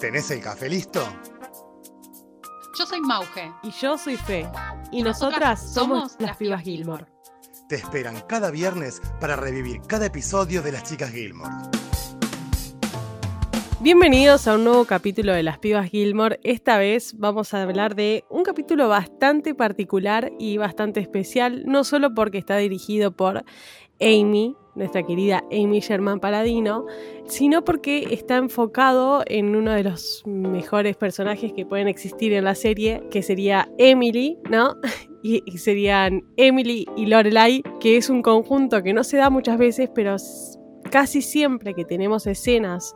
¿Tenés el café listo? Yo soy Mauge. Y yo soy Fe. Y, nosotras, somos, las pibas Gilmore. Te esperan cada viernes para revivir cada episodio de Las Chicas Gilmore. Bienvenidos a un nuevo capítulo de Las Pibas Gilmore. Esta vez vamos a hablar de un capítulo bastante particular y bastante especial, no solo porque está dirigido por Amy, nuestra querida Amy Sherman Paladino, sino porque está enfocado en uno de los mejores personajes que pueden existir en la serie, que sería Emily, ¿no? Y, serían Emily y Lorelai, que es un conjunto que no se da muchas veces, pero casi siempre que tenemos escenas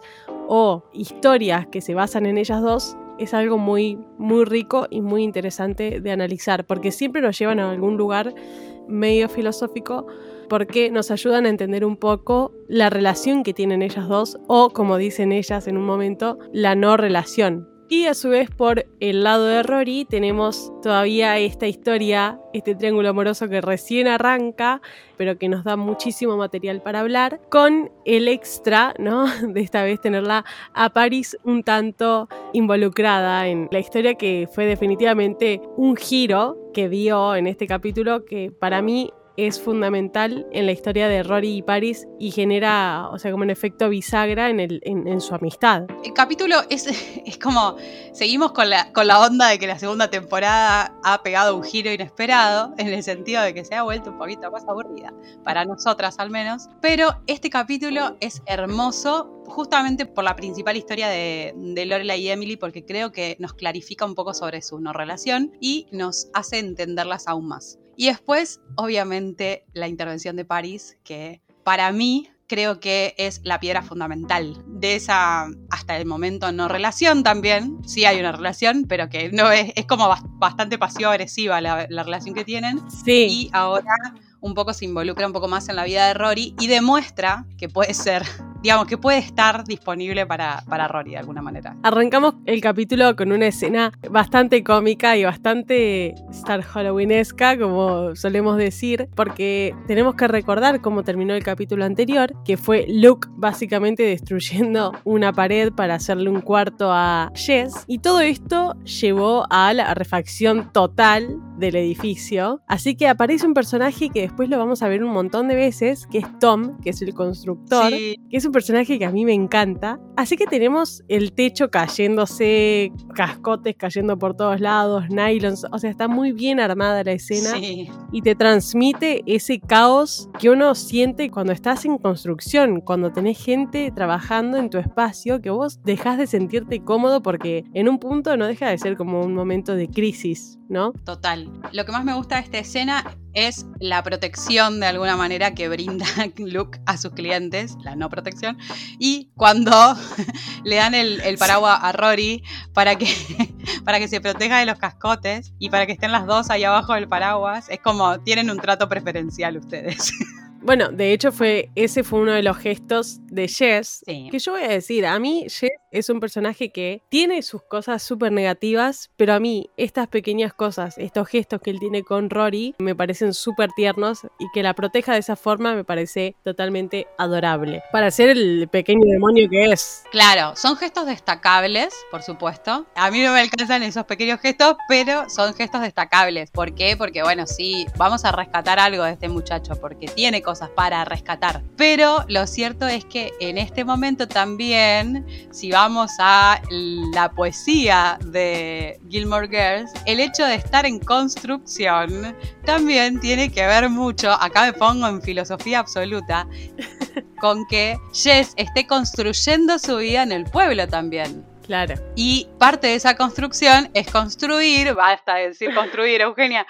o historias que se basan en ellas dos, es algo muy, muy rico y muy interesante de analizar, porque siempre nos llevan a algún lugar medio filosófico porque nos ayudan a entender un poco la relación que tienen ellas dos o, como dicen ellas en un momento, la no relación. Y a su vez por el lado de Rory tenemos todavía esta historia, este triángulo amoroso que recién arranca, pero que nos da muchísimo material para hablar, con el extra, ¿no? De esta vez tenerla a Paris un tanto involucrada en la historia que fue definitivamente un giro que dio en este capítulo que para mí es fundamental en la historia de Rory y Paris y genera, o sea, como un efecto bisagra en, el, en, su amistad. El capítulo es, es como, seguimos con la, con la onda de que la segunda temporada ha pegado un giro inesperado, en el sentido de que se ha vuelto un poquito más aburrida, para nosotras al menos, pero este capítulo es hermoso justamente por la principal historia de, de Lorelai y Emily, porque creo que nos clarifica un poco sobre su no relación y nos hace entenderlas aún más. Y después, obviamente, la intervención de París, que para mí creo que es la piedra fundamental de esa, hasta el momento, no relación también. Sí hay una relación, pero que no es, es como bastante pasivo-agresiva la, la, relación que tienen. Sí. Y ahora un poco se involucra un poco más en la vida de Rory y demuestra que puede ser digamos, que puede estar disponible para, para Rory de alguna manera. Arrancamos el capítulo con una escena bastante cómica y bastante Star Halloweenesca, como solemos decir, porque tenemos que recordar cómo terminó el capítulo anterior, que fue Luke básicamente destruyendo una pared para hacerle un cuarto a Jess, y todo esto llevó a la refacción total del edificio. Así que aparece un personaje que después lo vamos a ver un montón de veces, que es Tom, que es el constructor, que es un personaje que a mí me encanta. Así que tenemos el techo cayéndose, cascotes cayendo por todos lados, nylons. O sea, está muy bien armada la escena y te transmite ese caos que uno siente cuando estás en construcción, cuando tenés gente trabajando en tu espacio, que vos dejas de sentirte cómodo porque en un punto no deja de ser como un momento de crisis, ¿no? Total. Lo que más me gusta de esta escena es la protección de alguna manera que brinda Luke a sus clientes, la no protección, y cuando le dan el, paraguas a Rory para que, para que se proteja de los cascotes y para que estén las dos ahí abajo del paraguas, es como tienen un trato preferencial ustedes. Bueno, de hecho fue ese fue uno de los gestos de Jess. Que yo voy a decir, a mí Jess es un personaje que tiene sus cosas súper negativas, pero a mí estas pequeñas cosas, estos gestos que él tiene con Rory, me parecen súper tiernos y que la proteja de esa forma me parece totalmente adorable. Para ser el pequeño demonio que es. Claro, son gestos destacables, por supuesto. A mí no me alcanzan esos pequeños gestos, pero son gestos destacables. ¿Por qué? Porque bueno, sí, vamos a rescatar algo de este muchacho, porque tiene cosas para rescatar. Pero lo cierto es que en este momento también, si vamos a la poesía de Gilmore Girls, el hecho de estar en construcción también tiene que ver mucho, acá me pongo en filosofía absoluta, con que Jess esté construyendo su vida en el pueblo también. Claro. Y parte de esa construcción es construir, basta de decir construir, Eugenia,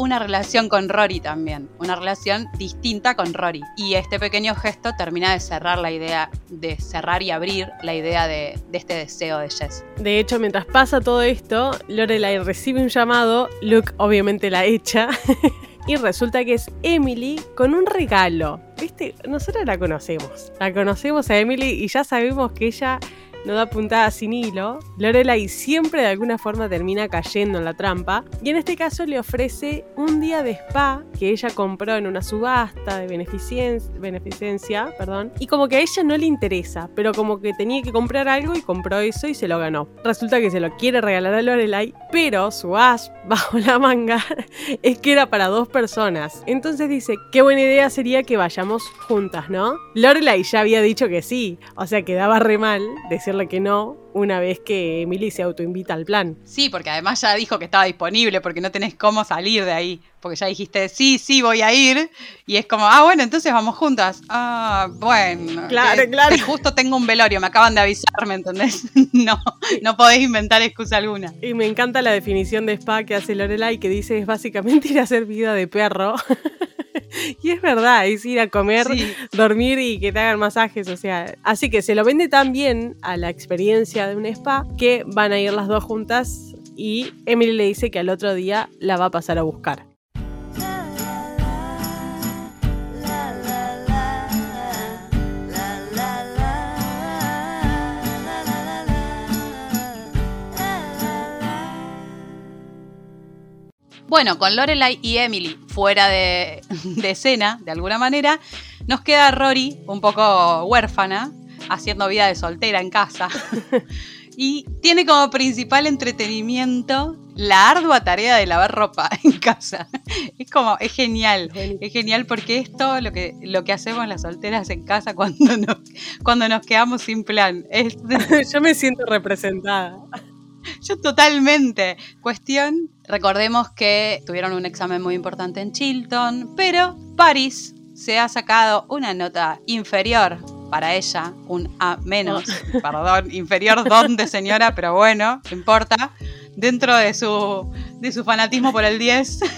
una relación con Rory también, una relación distinta con Rory. Y este pequeño gesto termina de cerrar la idea, de cerrar y abrir la idea de, este deseo de Jess. De hecho, mientras pasa todo esto, Lorelai recibe un llamado, Luke obviamente la echa. y resulta que es Emily con un regalo. ¿Viste? Nosotros la conocemos. La conocemos a Emily y ya sabemos que ella no da puntada sin hilo, Lorelai siempre de alguna forma termina cayendo en la trampa y en este caso le ofrece un día de spa que ella compró en una subasta de beneficencia, beneficencia perdón, y como que a ella no le interesa, pero como que tenía que comprar algo y compró eso y se lo ganó. Resulta que se lo quiere regalar a Lorelai, pero su as bajo la manga es que era para dos personas. Entonces dice, qué buena idea sería que vayamos juntas, ¿no? Lorelai ya había dicho que sí, o sea, quedaba re mal decirle que no una vez que Emily se autoinvita al plan. Sí, porque además ya dijo que estaba disponible, porque no tenés cómo salir de ahí. Porque ya dijiste, sí, sí, voy a ir. Y es como, ah, bueno, entonces vamos juntas. Ah, bueno. Claro, eh, claro. Justo tengo un velorio, me acaban de avisar, ¿me entendés? no, no podés inventar excusa alguna. Y me encanta la definición de spa que hace Lorelai, que dice es básicamente ir a hacer vida de perro. y es verdad, es ir a comer, Sí. dormir y que te hagan masajes, o sea, así que se lo vende tan bien a la experiencia de un spa que van a ir las dos juntas y Emily le dice que al otro día la va a pasar a buscar. Bueno, con Lorelai y Emily fuera de, de escena, de alguna manera, nos queda Rory un poco huérfana, haciendo vida de soltera en casa. y tiene como principal entretenimiento la ardua tarea de lavar ropa en casa. Es como, es genial. Es genial porque es todo lo que, lo que hacemos las solteras en casa cuando nos, cuando nos quedamos sin plan. Es, Yo me siento representada. yo totalmente. Cuestión, recordemos que tuvieron un examen muy importante en Chilton, pero Paris se ha sacado una nota inferior para ella, un A menos, perdón, inferior donde señora, pero bueno, no importa, dentro de su, de su fanatismo por el 10.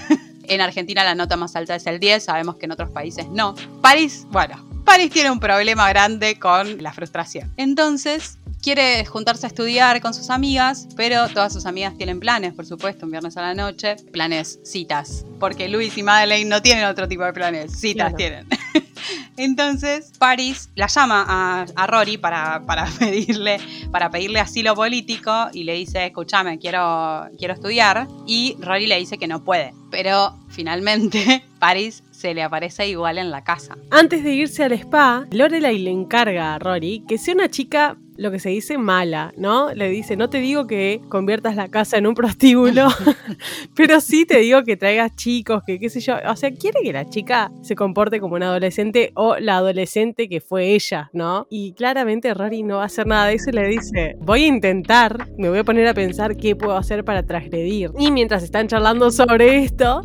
En Argentina la nota más alta es el 10, sabemos que en otros países no. París, bueno, París tiene un problema grande con la frustración. Entonces, quiere juntarse a estudiar con sus amigas, pero todas sus amigas tienen planes, por supuesto, un viernes a la noche. Planes, citas. Porque Luis y Madeleine no tienen otro tipo de planes, citas Claro. tienen. Entonces, Paris la llama a, a Rory para, para pedirle, para pedirle asilo político y le dice, escúchame, quiero, quiero estudiar. Y Rory le dice que no puede. Pero finalmente Paris se le aparece igual en la casa. Antes de irse al spa, Lorelai le encarga a Rory que sea una chica, lo que se dice, mala, ¿no? Le dice, no te digo que conviertas la casa en un prostíbulo, pero sí te digo que traigas chicos, que qué sé yo. O sea, quiere que la chica se comporte como una adolescente o la adolescente que fue ella, ¿no? Y claramente Rory no va a hacer nada de eso y le dice, voy a intentar, me voy a poner a pensar qué puedo hacer para transgredir. Y mientras están charlando sobre esto,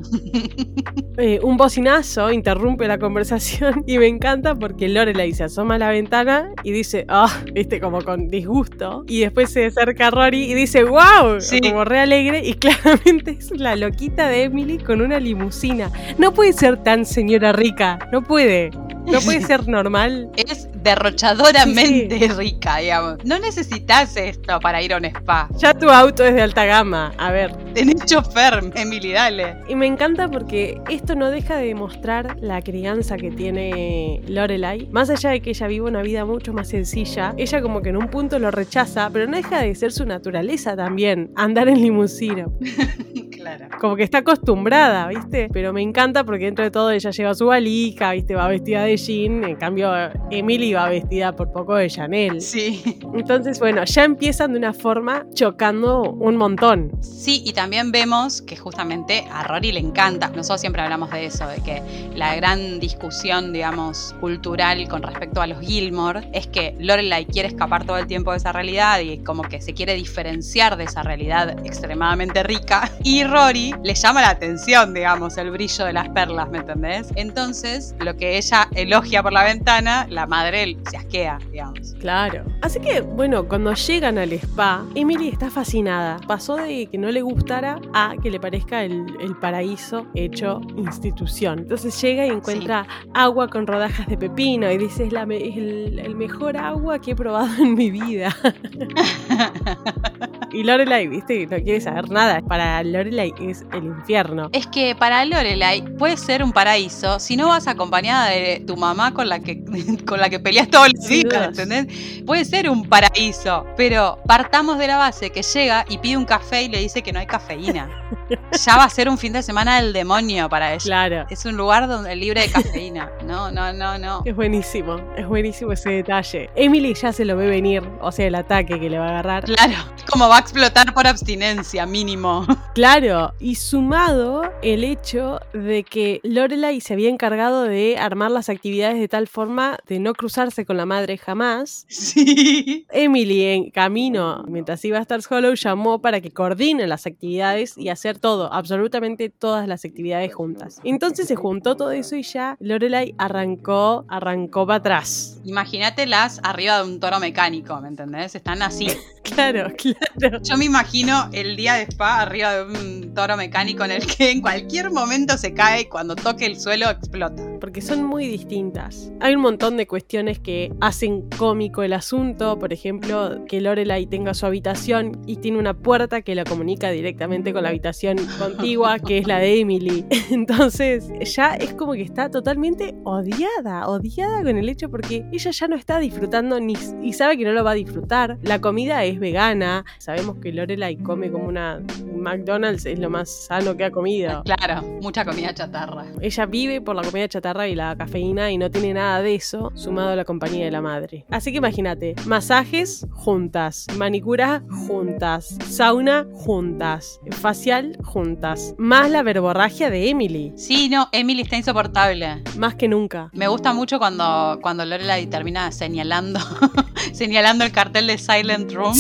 eh, un bocinazo interrumpe la conversación y me encanta porque Lorelai se asoma a la ventana y dice, ah, viste, como con disgusto. Y después se acerca a Rory y dice, wow, Sí. como re alegre. Y claramente es la loquita de Emily con una limusina. No puede ser tan señora rica, no puede. No puede ser normal. Es derrochadoramente rica, digamos. No necesitas esto para ir a un spa. Ya tu auto es de alta gama. A ver, Tenés chofer, Emily, dale. Y me encanta porque esto no deja de demostrar la crianza que tiene Lorelai. Más allá de que ella vive una vida mucho más sencilla, ella como que en un punto lo rechaza, pero no deja de ser su naturaleza también, andar en limusina. Claro. Como que está acostumbrada, ¿viste? Pero me encanta porque dentro de todo ella lleva su valija, ¿viste? Va vestida de jean. En cambio, Emily va vestida por poco de Chanel. Sí. Entonces, bueno, ya empiezan de una forma chocando un montón. Sí, y también vemos que justamente a Rory le encanta. Nosotros siempre hablamos de eso, de que la gran discusión, digamos, cultural con respecto a los Gilmore es que Lorelai quiere escapar todo el tiempo de esa realidad y como que se quiere diferenciar de esa realidad extremadamente rica. Y Rory le llama la atención, digamos, el brillo de las perlas, ¿me entendés? Entonces, lo que ella elogia por la ventana, la madre se asquea, digamos. Claro. Así que, bueno, cuando llegan al spa, Emily está fascinada. Pasó de que no le gustara a que le parezca el, el paraíso hecho institución. Entonces llega y encuentra agua con rodajas de pepino y dice, es, la me- el, el mejor agua que he probado en mi vida. Y Lorelai, viste, no quiere saber nada. Para Lorelai es el infierno. Es que para Lorelai puede ser un paraíso si no vas acompañada de tu mamá con la que, con la que peleas todos los días. ¿entendés? Puede ser un paraíso, pero partamos de la base que llega y pide un café y le dice que no hay cafeína. Ya va a ser un fin de semana del demonio para ella. Claro. Es un lugar donde libre de cafeína. No, no, no, no. Es buenísimo, es buenísimo ese detalle. Emily ya se lo ve venir, o sea, el ataque que le va a agarrar. Claro, como va a explotar por abstinencia, mínimo. Claro, y sumado el hecho de que Lorelai se había encargado de armar las actividades de tal forma de no cruzarse con la madre jamás. Sí. Emily en camino, mientras iba a Stars Hollow, llamó para que coordinen las actividades y hacer todo, absolutamente todas las actividades juntas. Entonces se juntó todo eso y ya Lorelai arrancó, arrancó para atrás. Imagínatelas arriba de un toro mecánico, ¿me entendés? Están así. Claro, claro. Yo me imagino el día de spa arriba de un toro mecánico en el que en cualquier momento se cae y cuando toque el suelo explota. Porque son muy distintas. Hay un montón de cuestiones que hacen cómico el asunto, por ejemplo, que Lorelai tenga su habitación y tiene una puerta que la comunica directamente con la habitación contigua, que es la de Emily. Entonces, ya es como que está totalmente odiada, odiada con el hecho porque ella ya no está disfrutando ni y sabe que no lo va a disfrutar. La comida es vegana, sabemos que Lorelai come como una McDonald's es lo más sano que ha comido. Claro, mucha comida chatarra. Ella vive por la comida chatarra y la cafeína y no tiene nada de eso, sumado a la compañía de la madre. Así que imagínate, masajes juntas, manicura juntas, sauna juntas, facial juntas, más la verborragia de Emily, Sí, no, Emily está insoportable. más que nunca. Me gusta mucho cuando, cuando Lorelai termina señalando, señalando el cartel de Silent Room.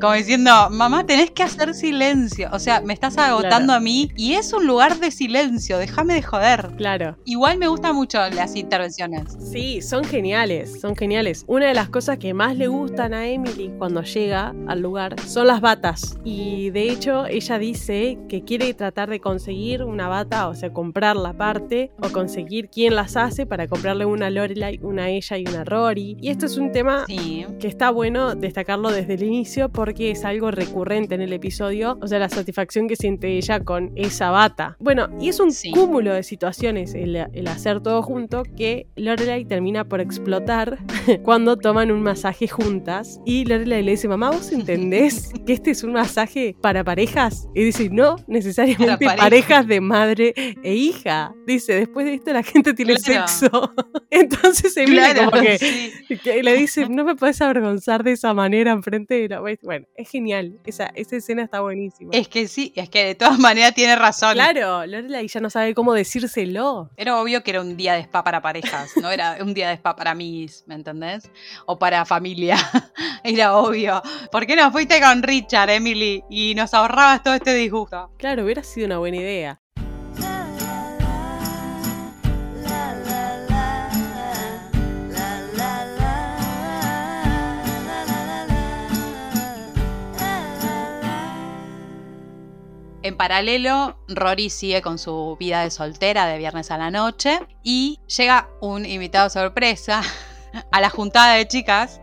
Como diciendo, mamá, tenés que hacer silencio. O sea, me estás agotando Claro. a mí y es un lugar de silencio, déjame de joder. Claro. Igual me gustan mucho las intervenciones. Sí, son geniales, son geniales. Una de las cosas que más le gustan a Emily cuando llega al lugar son las batas. Y de hecho ella dice que quiere tratar de conseguir una bata, o sea, comprar la parte o conseguir quién las hace para comprarle una Lorelai, una ella y una Rory. Y esto es un tema Sí. que está bueno destacarlo desde el inicio porque es algo recurrente en el episodio, o sea, la satisfacción que siente ella con esa bata. Bueno, y es un Sí. cúmulo de situaciones el, el hacer todo junto que Lorelai termina por explotar cuando toman un masaje juntas y Lorelai le dice, mamá, ¿vos entendés que este es un masaje para parejas? Y dice, no, necesariamente parejas de madre e hija. Dice, después de esto la gente tiene Claro. sexo. Entonces Emily Claro, como que sí. que le dice, no me puedes avergonzar de esa manera enfrente de la... Bueno, es genial. Esa, esa escena está buenísima. Es que sí, es que de todas maneras tiene razón. Claro, Lorelai ya no sabe cómo decírselo. Era obvio que era un día de spa para parejas, no era un día de spa para amigos, ¿me entendés? O para familia. Era obvio. ¿Por qué no fuiste con Richard, Emily? Y nos ahorrabas todo este disgusto. Claro, hubiera sido una buena idea. En paralelo, Rory sigue con su vida de soltera de viernes a la noche y llega un invitado sorpresa a la juntada de chicas.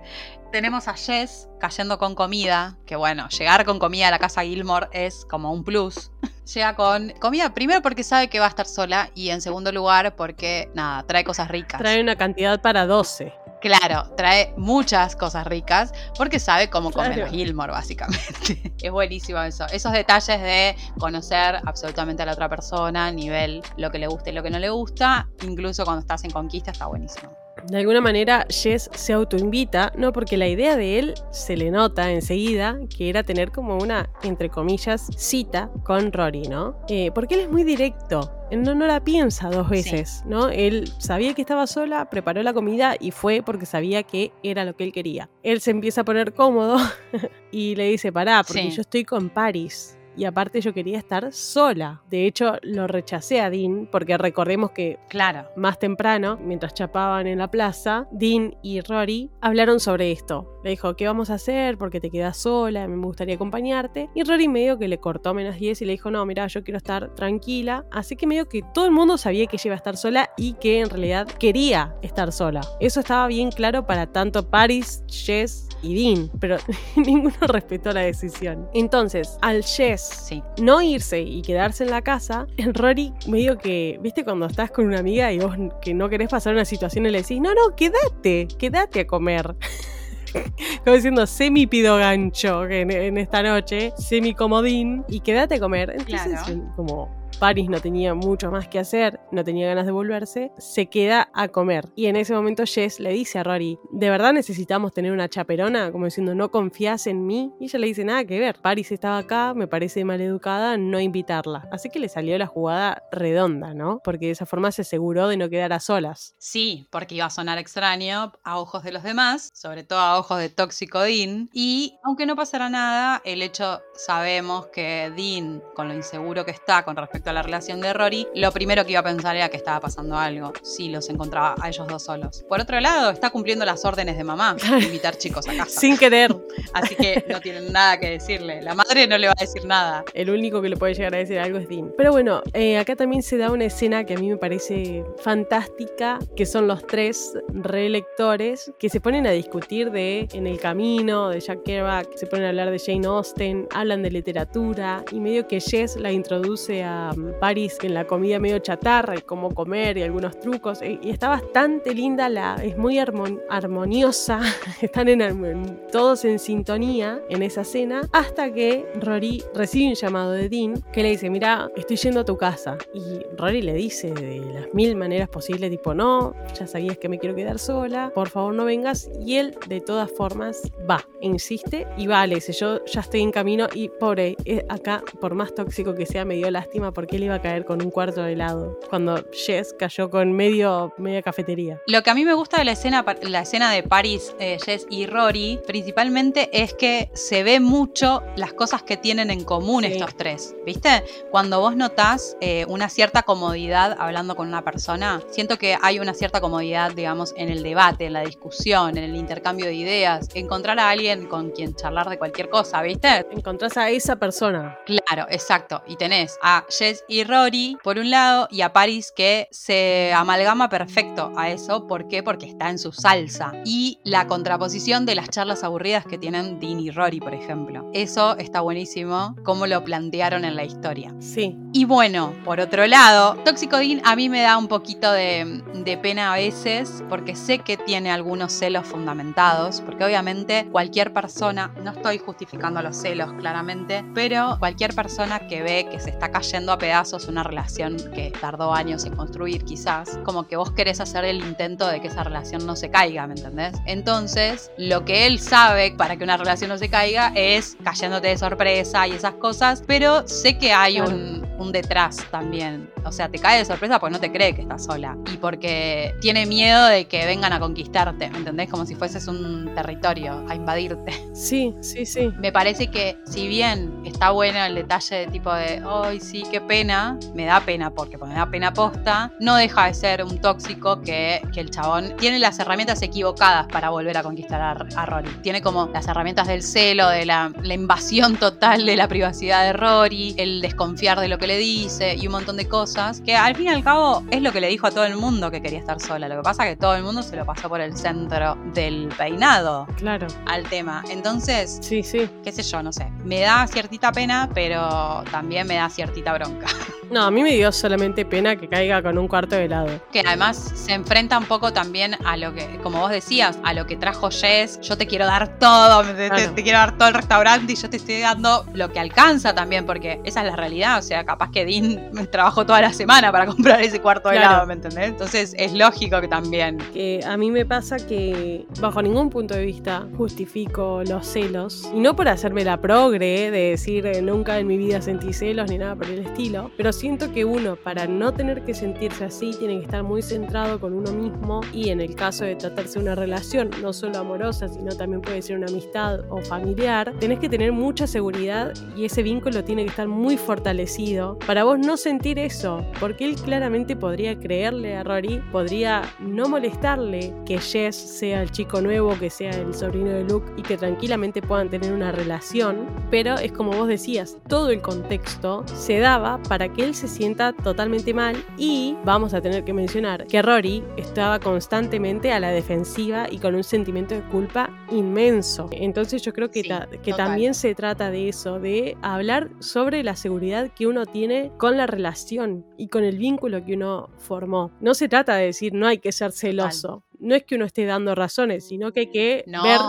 Tenemos a Jess cayendo con comida, que bueno, llegar con comida a la casa Gilmore es como un plus. Llega con comida primero porque sabe que va a estar sola y en segundo lugar porque, nada, trae cosas ricas. Trae una cantidad para 12. Claro, trae muchas cosas ricas porque sabe cómo comen Claro. los Gilmore, básicamente. es buenísimo eso. Esos detalles de conocer absolutamente a la otra persona, nivel lo que le gusta y lo que no le gusta, incluso cuando estás en conquista, está buenísimo. De alguna manera, Jess se autoinvita, no porque la idea de él se le nota enseguida que era tener como una, entre comillas, cita con Rory, ¿no? Eh, porque él es muy directo. Él no, no la piensa dos veces, ¿no? Él sabía que estaba sola, preparó la comida y fue porque sabía que era lo que él quería. Él se empieza a poner cómodo y le dice, pará, porque Sí. yo estoy con Paris. Y aparte yo quería estar sola. De hecho, lo rechacé a Dean porque recordemos que Claro. más temprano, mientras chapaban en la plaza, Dean y Rory hablaron sobre esto. Le dijo, ¿qué vamos a hacer? Porque te quedas sola, me gustaría acompañarte. Y Rory medio que le cortó menos 10 y le dijo, no, mira, yo quiero estar tranquila. Así que medio que todo el mundo sabía que ella iba a estar sola y que en realidad quería estar sola. Eso estaba bien claro para tanto Paris, Jess y Dean, pero ninguno respetó la decisión. Entonces, al Jess Sí. no irse y quedarse en la casa, el Rory medio que, viste, cuando estás con una amiga y vos que no querés pasar una situación y le decís, no, no, quédate, quédate a comer. Como diciendo, semi pido gancho en, en esta noche, semi comodín y quédate a comer. Entonces, Claro. como Paris no tenía mucho más que hacer, no tenía ganas de volverse, se queda a comer. Y en ese momento Jess le dice a Rory, ¿de verdad necesitamos tener una chaperona? Como diciendo, ¿no confías en mí? Y ella le dice, nada que ver, Paris estaba acá, me parece maleducada no invitarla. Así que le salió la jugada redonda, ¿no? Porque de esa forma se aseguró de no quedar a solas. Sí, porque iba a sonar extraño a ojos de los demás, sobre todo a ojos de Tóxico Dean. Y aunque no pasara nada, el hecho sabemos que Dean, con lo inseguro que está con respecto a la relación de Rory, lo primero que iba a pensar era que estaba pasando algo, si los encontraba a ellos dos solos. Por otro lado, está cumpliendo las órdenes de mamá, de invitar chicos a casa. Sin querer. Así que no tienen nada que decirle. La madre no le va a decir nada. El único que le puede llegar a decir algo es Dean. Pero bueno, eh, acá también se da una escena que a mí me parece fantástica, que son los tres relectores que se ponen a discutir de En el Camino, de Jack Kerouac, se ponen a hablar de Jane Austen, hablan de literatura y medio que Jess la introduce a Paris en la comida medio chatarra y cómo comer y algunos trucos. eh, Y está bastante linda, la, es muy armon- armoniosa, están en, armon- todos en sintonía en esa escena, hasta que Rory recibe un llamado de Dean que le dice, mira, estoy yendo a tu casa. Y Rory le dice de las mil maneras posibles, tipo, no, ya sabías que me quiero quedar sola, por favor no vengas. Y él, de todas formas, va, insiste y va, le dice, yo ya estoy en camino y pobre, eh, acá, por más tóxico que sea, me dio lástima porque él iba a caer con un cuarto de helado, cuando Jess cayó con medio, media cafetería. Lo que a mí me gusta de la escena, la escena de Paris, eh, Jess y Rory, principalmente es que se ve mucho las cosas que tienen en común Sí. estos tres. ¿Viste? Cuando vos notás eh, una cierta comodidad hablando con una persona, siento que hay una cierta comodidad, digamos, en el debate, en la discusión, en el intercambio de ideas, encontrar a alguien con quien charlar de cualquier cosa, ¿viste? Encontrás a esa persona. Claro, exacto. Y tenés a Jess y Rory por un lado y a Paris que se amalgama perfecto a eso. ¿Por qué? Porque está en su salsa. Y la contraposición de las charlas aburridas que tienen Dean y Rory, por ejemplo. Eso está buenísimo, como lo plantearon en la historia. Sí, Y bueno, por otro lado, Tóxico Dean a mí me da un poquito de, de pena a veces porque sé que tiene algunos celos fundamentados, porque obviamente cualquier persona, no estoy justificando los celos claramente, pero cualquier persona que ve que se está cayendo a pedazos una relación que tardó años en construir quizás, como que vos querés hacer el intento de que esa relación no se caiga, ¿me entendés? Entonces, lo que él sabe para que una relación no se caiga es cayéndote de sorpresa y esas cosas, pero sé que hay Claro. un, un detrás también. O sea, te cae de sorpresa porque no te cree que estás sola y porque tiene miedo de que vengan a conquistarte, ¿me entendés? Como si fueses un territorio a invadirte. sí, sí, sí. Me parece que si bien está bueno el detalle de tipo de, ay, sí, qué pena, me da pena porque me da pena posta, no deja de ser un tóxico que, que el chabón tiene las herramientas equivocadas para volver a conquistar a, a Rory. Tiene como las herramientas del celo, de la, la invasión total de la privacidad de Rory, el desconfiar de lo que le dice y un montón de cosas que al fin y al cabo es lo que le dijo a todo el mundo que quería estar sola. Lo que pasa es que todo el mundo se lo pasó por el centro del peinado Claro. al tema. Entonces, Sí, sí. qué sé yo, no sé. Me da ciertita pena, pero también me da ciertita bronca. No, a mí me dio solamente pena que caiga con un cuarto de helado. Que además se enfrenta un poco también a lo que, como vos decías, a lo que trajo Jess. Yo te quiero dar todo, te, te- Claro. te quiero dar todo el restaurante y yo te estoy dando lo que alcanza también, porque esa es la realidad. O sea, capaz que Dean trabajó toda la semana para comprar ese cuarto de Claro. helado, ¿me entendés? Entonces es lógico que también. Que a mí me pasa que bajo ningún punto de vista justifico los celos. Y no por hacerme la progre, de decir eh, nunca en mi vida sentí celos ni nada por el estilo. Pero siento que uno, para no tener que sentirse así, tiene que estar muy centrado con uno mismo y en el caso de tratarse una relación, no solo amorosa, sino también puede ser una amistad o familiar, tenés que tener mucha seguridad y ese vínculo tiene que estar muy fortalecido para vos no sentir eso, porque él claramente podría creerle a Rory, podría no molestarle que Jess sea el chico nuevo, que sea el sobrino de Luke y que tranquilamente puedan tener una relación, pero es como vos decías, todo el contexto se daba para que él se sienta totalmente mal y vamos a tener que mencionar que Rory estaba constantemente a la defensiva y con un sentimiento de culpa inmenso. Entonces yo creo que, que también se trata de eso, de hablar sobre la seguridad que uno tiene con la relación y con el vínculo que uno formó. No se trata de decir no hay que ser celoso. No es que uno esté dando razones, sino que hay que ver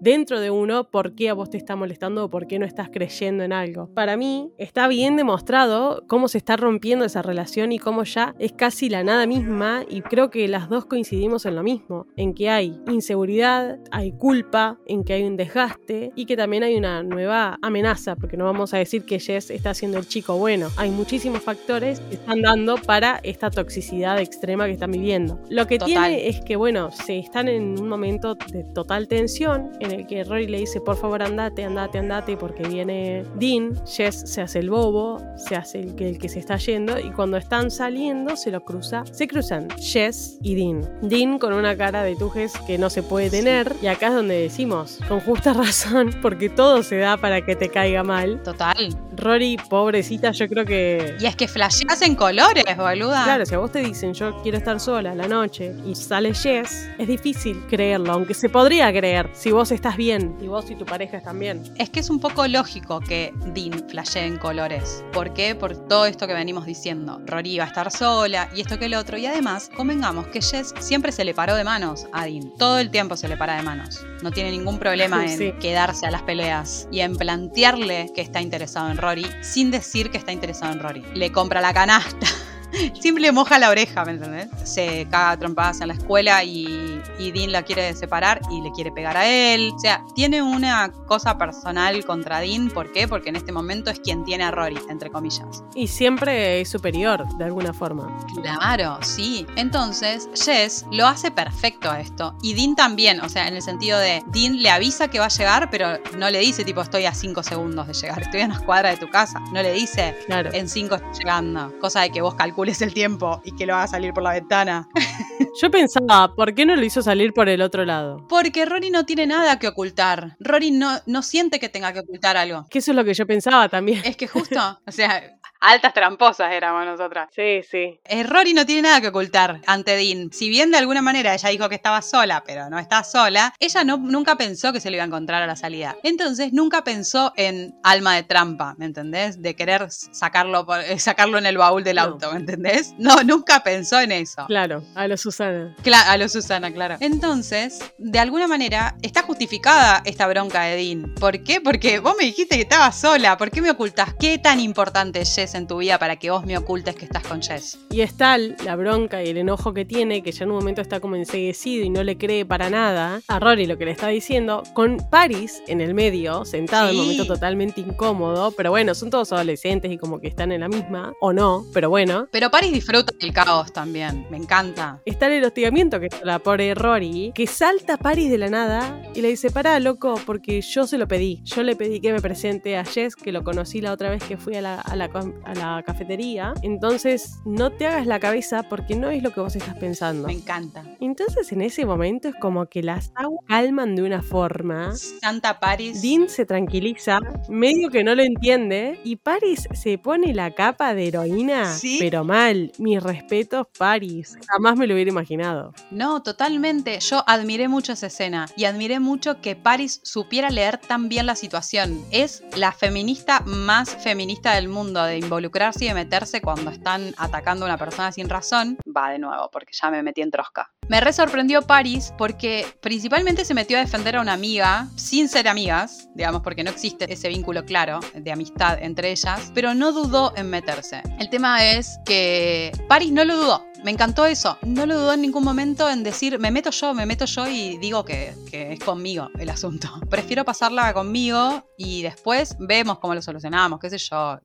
dentro de uno por qué a vos te está molestando o por qué no estás creyendo en algo. Para mí está bien demostrado cómo se está rompiendo esa relación y cómo ya es casi la nada misma y creo que las dos coincidimos en lo mismo, en que hay inseguridad, hay culpa, en que hay un desgaste y que también hay una nueva amenaza, porque no vamos a decir que Jess está siendo el chico bueno, hay muchísimos factores que están dando para esta toxicidad extrema que están viviendo. Lo que tiene es que, bueno, se están en un momento de total tensión, en el que Rory le dice, por favor andate, andate, andate, porque viene Dean, Jess se hace el bobo, se hace el que, el que se está yendo, y cuando están saliendo se lo cruza, se cruzan Jess y Dean. Dean con una cara de tujes que no se puede tener, y acá es donde decimos, con justa razón, porque todo se da para que te caiga mal. Total. Rory, pobrecita, yo creo que... Y es que flasheas en colores, boluda. Claro, si a vos te dicen, yo quiero estar sola la noche, y sale Jess, es difícil creerlo, aunque se podría creer si vos estás bien y vos y tu pareja están bien. Es que es un poco lógico que Dean flashee en colores. ¿Por qué? Por todo esto que venimos diciendo. Rory va a estar sola y esto que el otro. Y además, convengamos que Jess siempre se le paró de manos a Dean. Todo el tiempo se le para de manos. No tiene ningún problema en quedarse a las peleas y en plantearle que está interesado en Rory sin decir que está interesado en Rory. Le compra la canasta. Siempre moja la oreja, ¿me entendés? Se caga trompadas en la escuela y, y, Dean la quiere separar y le quiere pegar a él. O sea, tiene una cosa personal contra Dean. ¿Por qué? Porque en este momento es quien tiene a Rory, entre comillas. Y siempre es superior, de alguna forma. Claro, sí. Entonces, Jess lo hace perfecto a esto. Y Dean también, o sea, en el sentido de Dean le avisa que va a llegar, pero no le dice tipo estoy a 5 segundos de llegar, estoy a una cuadra de tu casa. No le dice claro. en 5 estoy llegando. Cosa de que vos calcules es el tiempo y que lo haga salir por la ventana. Yo pensaba, ¿por qué no lo hizo salir por el otro lado? Porque Rory no tiene nada que ocultar. Rory no, no siente que tenga que ocultar algo. Que eso es lo que yo pensaba también. Es que justo, o sea, altas tramposas éramos nosotras. Sí, sí. Eh, Rory no tiene nada que ocultar ante Dean. Si bien de alguna manera ella dijo que estaba sola, pero no está sola, ella no, nunca pensó que se lo iba a encontrar a la salida. Entonces nunca pensó en alma de trampa, ¿me entendés? De querer sacarlo, eh, sacarlo en el baúl del auto, ¿me entendés? No, nunca pensó en eso. Claro, a lo Susana. Claro, a lo Susana, claro. Entonces, de alguna manera, está justificada esta bronca de Dean. ¿Por qué? Porque vos me dijiste que estaba sola. ¿Por qué me ocultas? ¿Qué tan importante es en tu vida para que vos me ocultes que estás con Jess. Y es tal la bronca y el enojo que tiene que ya en un momento está como enseguecido y no le cree para nada a Rory lo que le está diciendo, con Paris en el medio, sentado en un momento totalmente incómodo, pero bueno, son todos adolescentes y como que están en la misma, o no, pero bueno. Pero Paris disfruta del caos también, me encanta. Está el hostigamiento que la pobre Rory, que salta a Paris de la nada y le dice, pará, loco, porque yo se lo pedí. Yo le pedí que me presente a Jess, que lo conocí la otra vez que fui a la, a la, a la cafetería. Entonces, no te hagas la cabeza porque no es lo que vos estás pensando. Me encanta. Entonces, en ese momento es como que las aguas calman de una forma. Santa Paris. Dean se tranquiliza, medio que no lo entiende, y Paris se pone la capa de heroína, ¿Sí? pero mal. Mis respetos, Paris. Jamás me lo hubiera imaginado. No, totalmente. Yo admiré mucho esa escena y admiré mucho que Paris supiera leer tan bien la situación. Es la feminista más feminista del mundo de involucrarse y de meterse cuando están atacando a una persona sin razón, va de nuevo, porque ya me metí en trosca. Me re sorprendió Paris porque principalmente se metió a defender a una amiga, sin ser amigas, digamos, porque no existe ese vínculo claro de amistad entre ellas, pero no dudó en meterse. El tema es que Paris no lo dudó. Me encantó eso. No lo dudó en ningún momento en decir, me meto yo, me meto yo y digo que, que, es conmigo el asunto. Prefiero pasarla conmigo y después vemos cómo lo solucionamos, qué sé yo.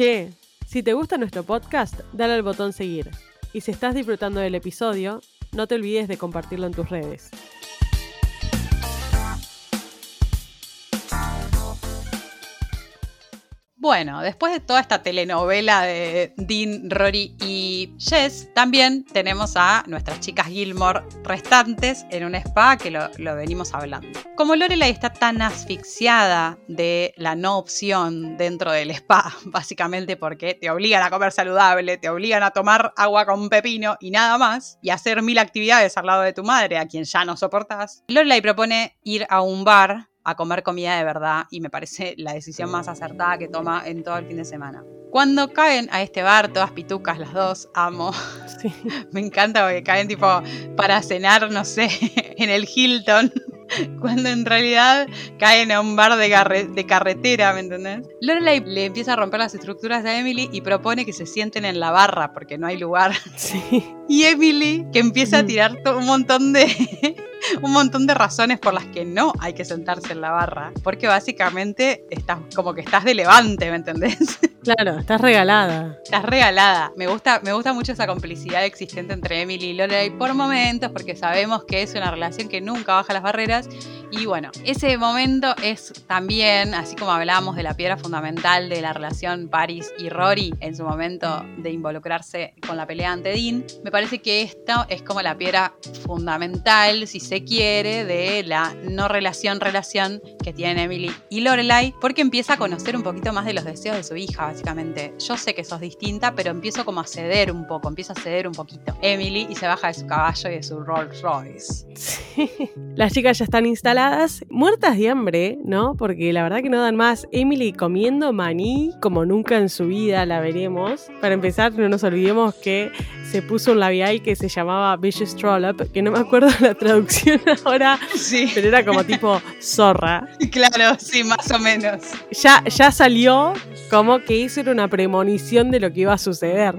Che, si te gusta nuestro podcast, dale al botón seguir. Y si estás disfrutando del episodio, no te olvides de compartirlo en tus redes. Bueno, después de toda esta telenovela de Dean, Rory y Jess, también tenemos a nuestras chicas Gilmore restantes en un spa que lo, venimos hablando. Como Lorelai está tan asfixiada de la no opción dentro del spa, básicamente porque te obligan a comer saludable, te obligan a tomar agua con pepino y nada más, y hacer mil actividades al lado de tu madre, a quien ya no soportás, Lorelai propone ir a un bar a comer comida de verdad y me parece la decisión más acertada que toma en todo el fin de semana. Cuando caen a este bar, todas pitucas las dos, amo. me encanta porque caen tipo para cenar, no sé, en el Hilton. Cuando en realidad caen a un bar de, de carretera, ¿me entendés? Lorelai le empieza a romper las estructuras a Emily y propone que se sienten en la barra porque no hay lugar. Y Emily, que empieza a tirar un montón de un montón de razones por las que no hay que sentarse en la barra. Porque básicamente estás como que estás de levante, ¿me entendés? Claro, estás regalada. Estás regalada. Me gusta, me gusta mucho esa complicidad existente entre Emily y Lorelai por momentos, porque sabemos que es una relación que nunca baja las barreras. Y bueno, ese momento es también, así como hablábamos de la piedra fundamental de la relación Paris y Rory en su momento de involucrarse con la pelea ante Dean, me parece que esto es como la piedra fundamental, si se quiere, de la no relación-relación que tienen Emily y Lorelai, porque empieza a conocer un poquito más de los deseos de su hija, básicamente. Yo sé que sos distinta, pero empiezo como a ceder un poco, empiezo a ceder un poquito. Emily y se baja de su caballo y de su Rolls Royce. Sí. Las chicas ya están instaladas, muertas de hambre, ¿no? Porque la verdad que no dan más. Emily comiendo maní como nunca en su vida la veremos. Para empezar, no nos olvidemos que se puso un labial que se llamaba Vicious Troll Up, que no me acuerdo la traducción ahora, sí. pero era como tipo zorra. Claro, sí, más o menos. Ya, ya salió como que eso era una premonición de lo que iba a suceder.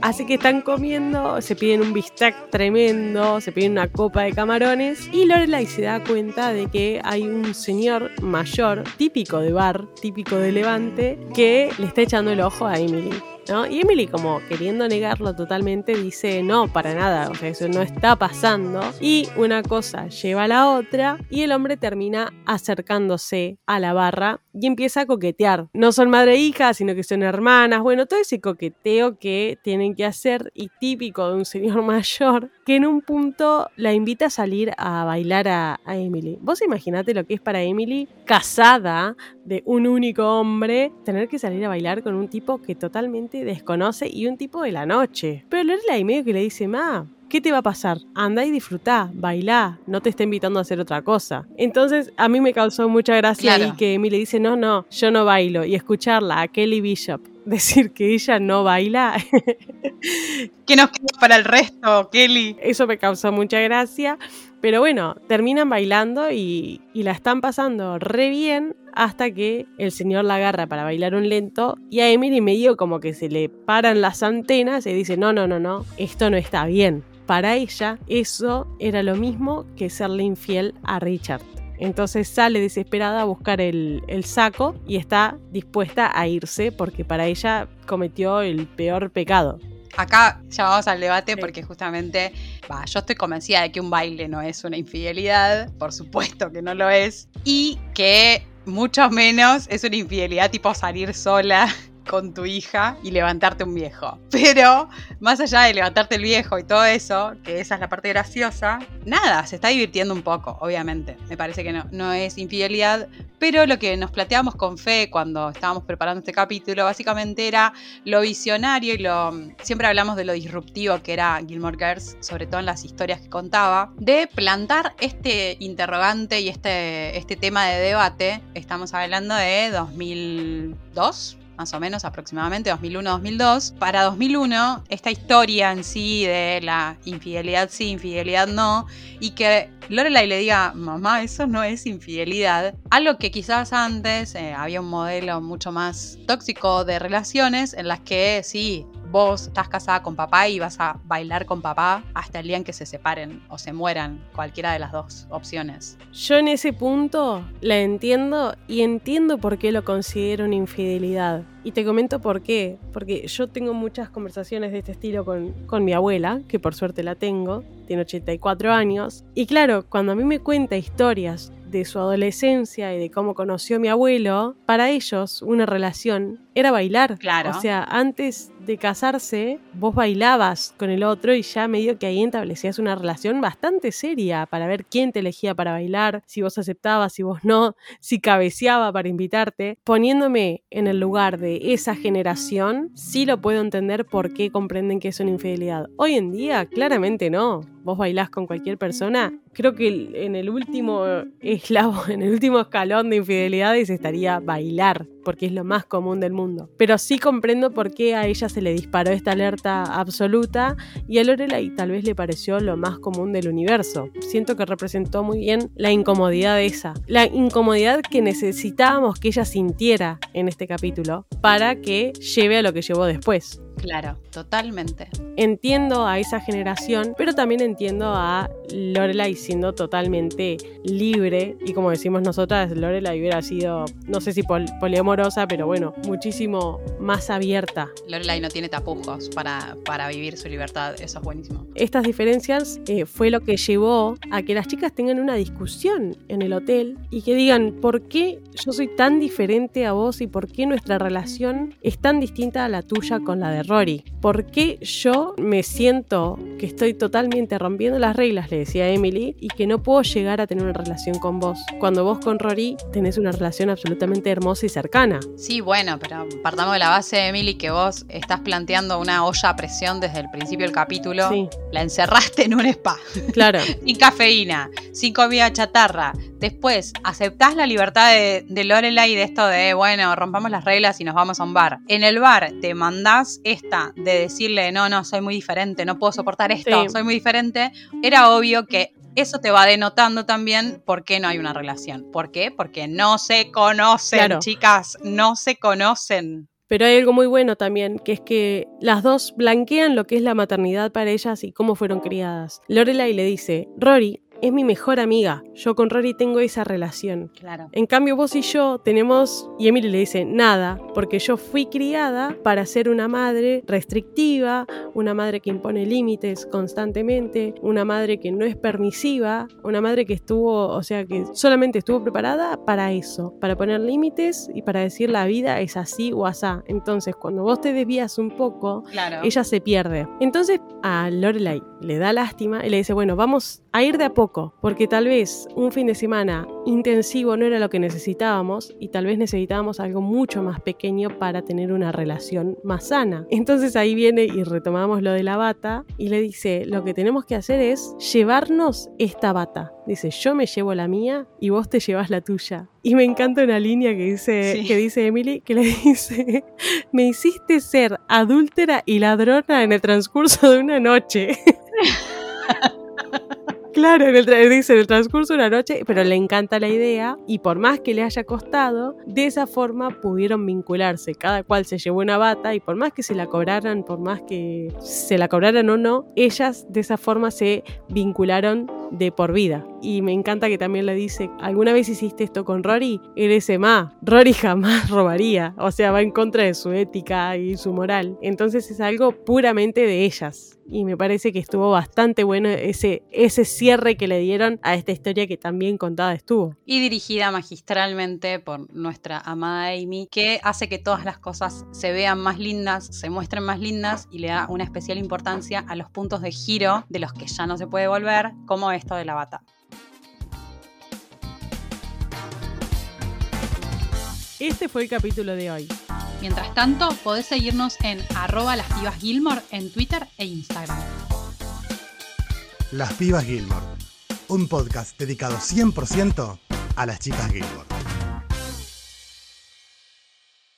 Así que están comiendo, se piden un bistec tremendo, se piden una copa de camarones y Lorelai se da cuenta de que hay un señor mayor, típico de bar, típico de Levante, que le está echando el ojo a Emily. Y Emily como queriendo negarlo totalmente dice, no, para nada, o sea, eso no está pasando. Y una cosa lleva a la otra y el hombre termina acercándose a la barra y empieza a coquetear. No son madre e hija, sino que son hermanas. Bueno, todo ese coqueteo que tienen que hacer y típico de un señor mayor que en un punto la invita a salir a bailar a, a Emily. Vos imaginate lo que es para Emily, casada de un único hombre, tener que salir a bailar con un tipo que totalmente desconoce y un tipo de la noche. Pero Lorelai medio que le dice, ma, ¿qué te va a pasar? Anda y disfrutá, bailá, no te está invitando a hacer otra cosa. Entonces a mí me causó mucha gracia ahí que Emily dice, no, no, yo no bailo. Y escucharla a Kelly Bishop decir que ella no baila. ¿Qué nos queda para el resto, Kelly? Eso me causó mucha gracia. Pero bueno, terminan bailando y, y, la están pasando re bien hasta que el señor la agarra para bailar un lento y a Emily medio como que se le paran las antenas y dice, no, no, no, no, esto no está bien. Para ella eso era lo mismo que serle infiel a Richard. Entonces sale desesperada a buscar el, el, saco y está dispuesta a irse porque para ella cometió el peor pecado. Acá ya vamos al debate porque justamente bah, yo estoy convencida de que un baile no es una infidelidad, por supuesto que no lo es, y que mucho menos es una infidelidad tipo salir sola con tu hija y levantarte un viejo. Pero más allá de levantarte el viejo y todo eso, que esa es la parte graciosa, nada, se está divirtiendo un poco, obviamente. Me parece que no, no es infidelidad, pero lo que nos planteamos con Fe cuando estábamos preparando este capítulo básicamente era lo visionario y lo... Siempre hablamos de lo disruptivo que era Gilmore Girls, sobre todo en las historias que contaba, de plantar este interrogante y este, este tema de debate. Estamos hablando de 2002, más o menos aproximadamente 2001-2002. Para 2001, esta historia en sí de la infidelidad sí, infidelidad no, y que Lorelai le diga, mamá, eso no es infidelidad, algo que quizás antes eh, había un modelo mucho más tóxico de relaciones en las que sí, vos estás casada con papá y vas a bailar con papá hasta el día en que se separen o se mueran, cualquiera de las dos opciones. Yo en ese punto la entiendo y entiendo por qué lo considero una infidelidad. Y te comento por qué. Porque yo tengo muchas conversaciones de este estilo con, con mi abuela, que por suerte la tengo, tiene 84 años. Y claro, cuando a mí me cuenta historias de su adolescencia y de cómo conoció a mi abuelo, para ellos una relación era bailar. Claro. O sea, antes de casarse, vos bailabas con el otro y ya medio que ahí establecías una relación bastante seria para ver quién te elegía para bailar, si vos aceptabas, si vos no, si cabeceaba para invitarte. Poniéndome en el lugar de esa generación, sí lo puedo entender por qué comprenden que es una infidelidad. Hoy en día, claramente no. Vos bailás con cualquier persona. Creo que en el último eslavo, en el último escalón de infidelidades estaría bailar, porque es lo más común del mundo. Pero sí comprendo por qué a ella se le disparó esta alerta absoluta y a Lorelai tal vez le pareció lo más común del universo. Siento que representó muy bien la incomodidad esa, la incomodidad que necesitábamos que ella sintiera en este capítulo para que lleve a lo que llevó después. Claro, totalmente. Entiendo a esa generación, pero también entiendo a Lorelai siendo totalmente libre. Y como decimos nosotras, Lorelai hubiera sido, no sé si pol poliamorosa, pero bueno, muchísimo más abierta. Lorelai no tiene tapujos para, para vivir su libertad, eso es buenísimo. Estas diferencias eh, fue lo que llevó a que las chicas tengan una discusión en el hotel y que digan, ¿por qué yo soy tan diferente a vos y por qué nuestra relación es tan distinta a la tuya con la de Rory. ¿Por qué yo me siento que estoy totalmente rompiendo las reglas, le decía Emily, y que no puedo llegar a tener una relación con vos? Cuando vos con Rory tenés una relación absolutamente hermosa y cercana. Sí, bueno, pero partamos de la base, Emily, que vos estás planteando una olla a presión desde el principio del capítulo. Sí. La encerraste en un spa. Claro. sin cafeína, sin comida chatarra. Después, aceptás la libertad de, de Lorelai de esto de, bueno, rompamos las reglas y nos vamos a un bar. En el bar te mandás esta de decirle, no, no, soy muy diferente, no puedo soportar esto, Sí. soy muy diferente. Era obvio que eso te va denotando también por qué no hay una relación. ¿Por qué? Porque no se conocen, Claro. chicas, no se conocen. Pero hay algo muy bueno también, que es que las dos blanquean lo que es la maternidad para ellas y cómo fueron criadas. Lorelai le dice, Rory es mi mejor amiga, yo con Rory tengo esa relación. Claro. En cambio, vos y yo tenemos, y Emily le dice, nada, porque yo fui criada para ser una madre restrictiva, una madre que impone límites constantemente, una madre que no es permisiva, una madre que estuvo, o sea, que solamente estuvo preparada para eso, para poner límites y para decir la vida es así o asá. Entonces, cuando vos te desvías un poco, Claro. ella se pierde. Entonces a Lorelai le da lástima y le dice, bueno, vamos a ir de a poco, porque tal vez un fin de semana intensivo no era lo que necesitábamos y tal vez necesitábamos algo mucho más pequeño para tener una relación más sana. Entonces ahí viene y retomamos lo de la bata y le dice, lo que tenemos que hacer es llevarnos esta bata. Dice, yo me llevo la mía y vos te llevas la tuya. Y me encanta una línea que dice, Sí. que dice Emily, que le dice, me hiciste ser adúltera y ladrona en el transcurso de una noche. Claro, en el dice en el transcurso de una noche, pero le encanta la idea y por más que le haya costado, de esa forma pudieron vincularse. Cada cual se llevó una bata y por más que se la cobraran, por más que se la cobraran o no, ellas de esa forma se vincularon de por vida. Y me encanta que también le dice, ¿alguna vez hiciste esto con Rory? Él dice, ma, Rory jamás robaría. O sea, va en contra de su ética y su moral. Entonces es algo puramente de ellas. Y me parece que estuvo bastante bueno ese, ese cierre que le dieron a esta historia que también contada estuvo. y dirigida magistralmente por nuestra amada Amy, que hace que todas las cosas se vean más lindas, se muestren más lindas y le da una especial importancia a los puntos de giro de los que ya no se puede volver, como esto de la bata. Este fue el capítulo de hoy. Mientras tanto, podés seguirnos en arroba las pibas Gilmore en Twitter e Instagram. Las Pibas Gilmore, un podcast dedicado 100% a las chicas Gilmore.